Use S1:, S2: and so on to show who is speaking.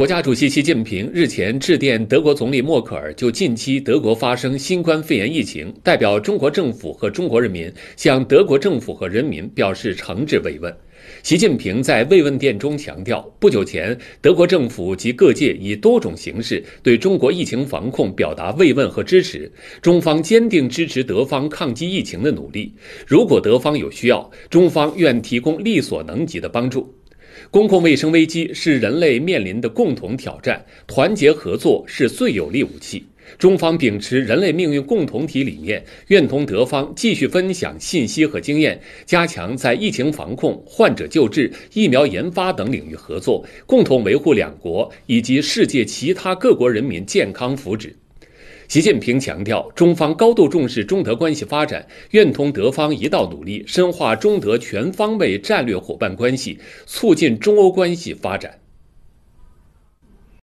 S1: 国家主席习近平日前致电德国总理默克尔，就近期德国发生新冠肺炎疫情，代表中国政府和中国人民向德国政府和人民表示诚挚慰问。习近平在慰问电中强调，不久前德国政府及各界以多种形式对中国疫情防控表达慰问和支持，中方坚定支持德方抗击疫情的努力。如果德方有需要，中方愿提供力所能及的帮助。公共卫生危机是人类面临的共同挑战，团结合作是最有力武器。中方秉持人类命运共同体理念，愿同德方继续分享信息和经验，加强在疫情防控、患者救治、疫苗研发等领域合作，共同维护两国以及世界其他各国人民健康福祉。习近平强调，中方高度重视中德关系发展，愿同德方一道努力，深化中德全方位战略伙伴关系，促进中欧关系发展。